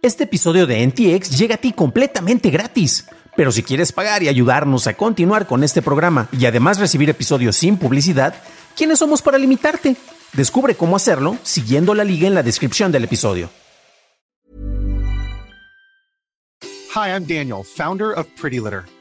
Este episodio de NTX llega a ti completamente gratis. Pero si quieres pagar y ayudarnos a continuar con este programa y además recibir episodios sin publicidad, ¿quiénes somos para limitarte? Descubre cómo hacerlo siguiendo la liga en la descripción del episodio. Hi, I'm Daniel, founder of Pretty Litter.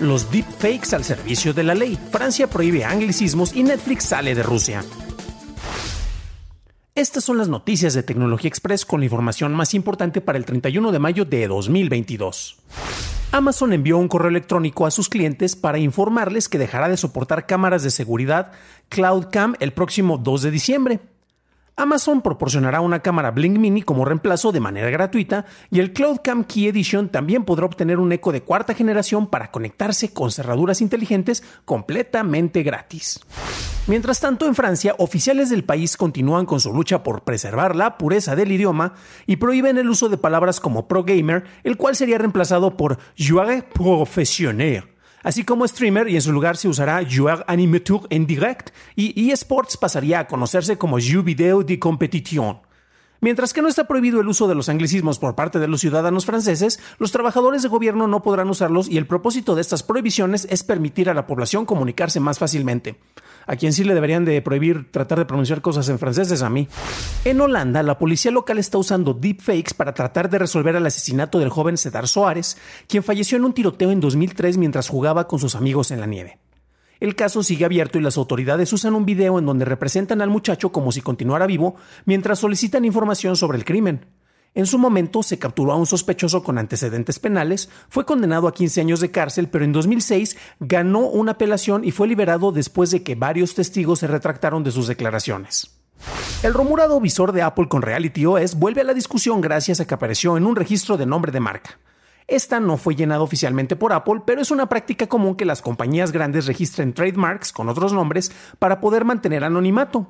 Los deepfakes al servicio de la ley. Francia prohíbe anglicismos y Netflix sale de Rusia. Estas son las noticias de Tecnología Express con la información más importante para el 31 de mayo de 2022. Amazon envió un correo electrónico a sus clientes para informarles que dejará de soportar cámaras de seguridad CloudCam el próximo 2 de diciembre. Amazon proporcionará una cámara Blink Mini como reemplazo de manera gratuita y el CloudCam Key Edition también podrá obtener un eco de cuarta generación para conectarse con cerraduras inteligentes completamente gratis. Mientras tanto, en Francia, oficiales del país continúan con su lucha por preservar la pureza del idioma y prohíben el uso de palabras como pro gamer, el cual sería reemplazado por joueur professionnel así como streamer y en su lugar se usará joueur animateur en direct y eSports pasaría a conocerse como jeu vidéo de competition. Mientras que no está prohibido el uso de los anglicismos por parte de los ciudadanos franceses, los trabajadores de gobierno no podrán usarlos y el propósito de estas prohibiciones es permitir a la población comunicarse más fácilmente. A quien sí le deberían de prohibir tratar de pronunciar cosas en francés es a mí. En Holanda, la policía local está usando deepfakes para tratar de resolver el asesinato del joven Cedar Soares, quien falleció en un tiroteo en 2003 mientras jugaba con sus amigos en la nieve. El caso sigue abierto y las autoridades usan un video en donde representan al muchacho como si continuara vivo mientras solicitan información sobre el crimen. En su momento se capturó a un sospechoso con antecedentes penales, fue condenado a 15 años de cárcel, pero en 2006 ganó una apelación y fue liberado después de que varios testigos se retractaron de sus declaraciones. El rumorado visor de Apple con Reality OS vuelve a la discusión gracias a que apareció en un registro de nombre de marca. Esta no fue llenada oficialmente por Apple, pero es una práctica común que las compañías grandes registren trademarks con otros nombres para poder mantener anonimato.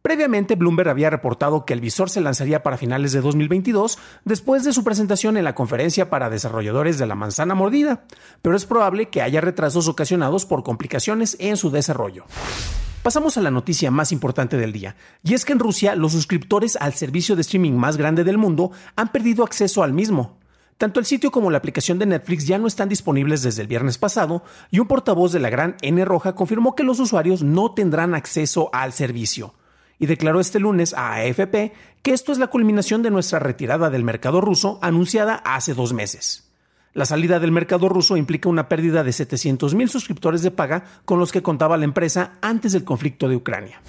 Previamente, Bloomberg había reportado que el visor se lanzaría para finales de 2022 después de su presentación en la conferencia para desarrolladores de la manzana mordida, pero es probable que haya retrasos ocasionados por complicaciones en su desarrollo. Pasamos a la noticia más importante del día, y es que en Rusia los suscriptores al servicio de streaming más grande del mundo han perdido acceso al mismo. Tanto el sitio como la aplicación de Netflix ya no están disponibles desde el viernes pasado y un portavoz de la gran N Roja confirmó que los usuarios no tendrán acceso al servicio. Y declaró este lunes a AFP que esto es la culminación de nuestra retirada del mercado ruso anunciada hace dos meses. La salida del mercado ruso implica una pérdida de 700.000 suscriptores de paga con los que contaba la empresa antes del conflicto de Ucrania.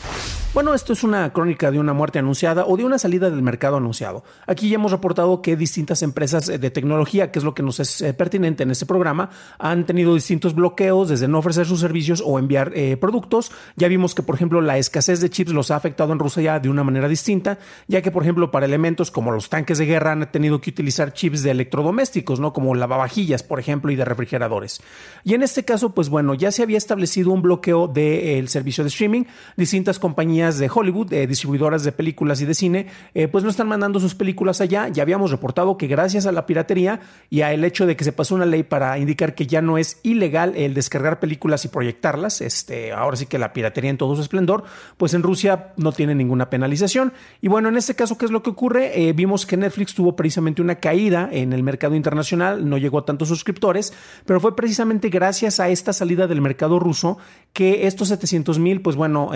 Bueno, esto es una crónica de una muerte anunciada o de una salida del mercado anunciado. Aquí ya hemos reportado que distintas empresas de tecnología, que es lo que nos es eh, pertinente en este programa, han tenido distintos bloqueos desde no ofrecer sus servicios o enviar eh, productos. Ya vimos que, por ejemplo, la escasez de chips los ha afectado en Rusia ya de una manera distinta, ya que, por ejemplo, para elementos como los tanques de guerra han tenido que utilizar chips de electrodomésticos, ¿no? Como la lavavajillas, por ejemplo, y de refrigeradores. Y en este caso, pues bueno, ya se había establecido un bloqueo del servicio de streaming. Distintas compañías de Hollywood, eh, distribuidoras de películas y de cine, eh, pues no están mandando sus películas allá. Ya habíamos reportado que gracias a la piratería y al hecho de que se pasó una ley para indicar que ya no es ilegal el descargar películas y proyectarlas, este, ahora sí que la piratería en todo su esplendor, pues en Rusia no tiene ninguna penalización. Y bueno, en este caso, ¿qué es lo que ocurre? Eh, vimos que Netflix tuvo precisamente una caída en el mercado internacional, no llegó a tantos suscriptores, pero fue precisamente gracias a esta salida del mercado ruso que estos 700 mil, pues bueno,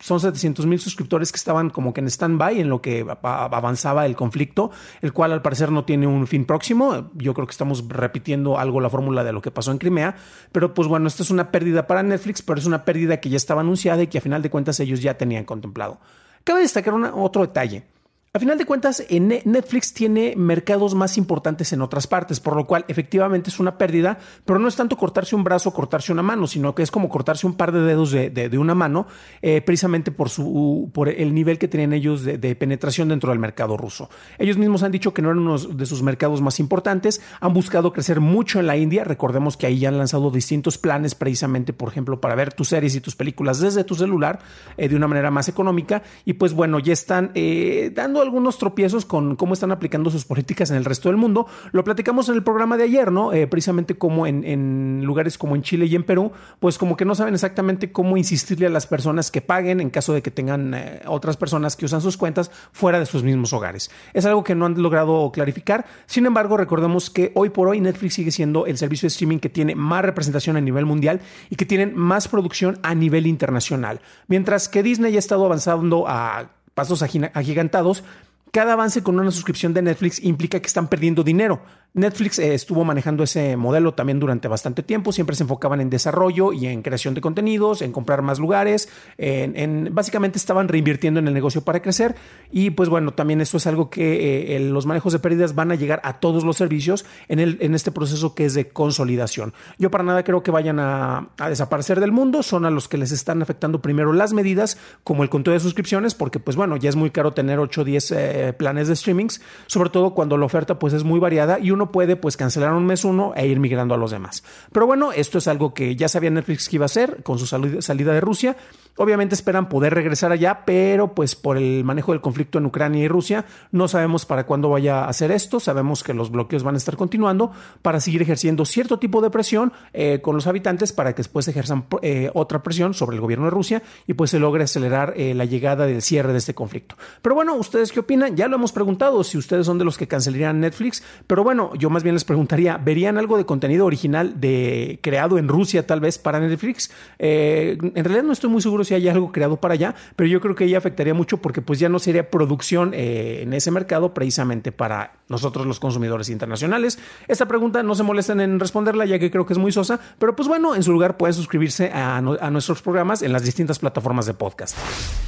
son 700 mil suscriptores que estaban como que en stand-by en lo que avanzaba el conflicto, el cual al parecer no tiene un fin próximo. Yo creo que estamos repitiendo algo la fórmula de lo que pasó en Crimea, pero pues bueno, esta es una pérdida para Netflix, pero es una pérdida que ya estaba anunciada y que a final de cuentas ellos ya tenían contemplado. Cabe destacar otro detalle. A final de cuentas, Netflix tiene mercados más importantes en otras partes, por lo cual efectivamente es una pérdida, pero no es tanto cortarse un brazo o cortarse una mano, sino que es como cortarse un par de dedos de, una mano, eh, precisamente por, su, por el nivel que tenían ellos de, penetración dentro del mercado ruso. Ellos mismos han dicho que no eran uno de sus mercados más importantes, han buscado crecer mucho en la India, recordemos que ahí ya han lanzado distintos planes precisamente, por ejemplo, para ver tus series y tus películas desde tu celular eh, de una manera más económica, y pues bueno, ya están eh, dando algunos tropiezos con cómo están aplicando sus políticas en el resto del mundo. Lo platicamos en el programa de ayer, ¿no? Eh, precisamente como en, lugares como en Chile y en Perú, pues como que no saben exactamente cómo insistirle a las personas que paguen en caso de que tengan eh, otras personas que usan sus cuentas fuera de sus mismos hogares. Es algo que no han logrado clarificar. Sin embargo, recordemos que hoy por hoy Netflix sigue siendo el servicio de streaming que tiene más representación a nivel mundial y que tienen más producción a nivel internacional. Mientras que Disney ha estado avanzando a pasos agigantados, cada avance con una suscripción de Netflix implica que están perdiendo dinero. Netflix eh, estuvo manejando ese modelo también durante bastante tiempo, siempre se enfocaban en desarrollo y en creación de contenidos, en comprar más lugares, en, básicamente estaban reinvirtiendo en el negocio para crecer. Y pues bueno, también eso es algo que eh, los manejos de pérdidas van a llegar a todos los servicios en, el, en este proceso que es de consolidación. Yo para nada creo que vayan a, desaparecer del mundo, son a los que les están afectando primero las medidas como el conteo de suscripciones, porque pues bueno, ya es muy caro tener 8 o 10 eh, planes de streamings, sobre todo cuando la oferta pues es muy variada y uno puede pues cancelar un mes uno e ir migrando a los demás. Pero bueno, esto es algo que ya sabía Netflix que iba a hacer con su salida de Rusia Obviamente esperan poder regresar allá, pero pues por el manejo del conflicto en Ucrania y Rusia, no sabemos para cuándo vaya a hacer esto. Sabemos que los bloqueos van a estar continuando para seguir ejerciendo cierto tipo de presión eh, con los habitantes para que después ejerzan eh, otra presión sobre el gobierno de Rusia y pues se logre acelerar eh, la llegada del cierre de este conflicto. Pero bueno, ¿ustedes qué opinan? Ya lo hemos preguntado si ustedes son de los que cancelarían Netflix, pero bueno, yo más bien les preguntaría, ¿verían algo de contenido original de creado en Rusia tal vez para Netflix? en realidad no estoy muy seguro si hay algo creado para allá, pero yo creo que ella afectaría mucho porque pues ya no sería producción eh, en ese mercado precisamente para nosotros los consumidores internacionales. Esta pregunta no se molesten en responderla ya que creo que es muy sosa, pero pues bueno, en su lugar pueden suscribirse a, a nuestros programas en las distintas plataformas de podcast.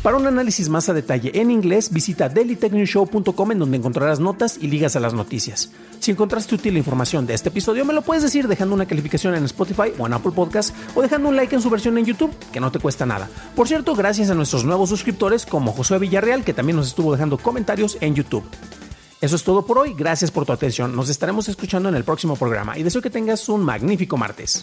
Para un análisis más a detalle en inglés, visita dailytechnewshow.com en donde encontrarás notas y ligas a las noticias. Si encontraste útil la información de este episodio, me lo puedes decir dejando una calificación en Spotify o en Apple Podcast o dejando un like en su versión en YouTube, que no te cuesta nada. Por cierto, gracias a nuestros nuevos suscriptores como Josué Villarreal, que también nos estuvo dejando comentarios en YouTube. Eso es todo por hoy, gracias por tu atención, nos estaremos escuchando en el próximo programa y deseo que tengas un magnífico martes.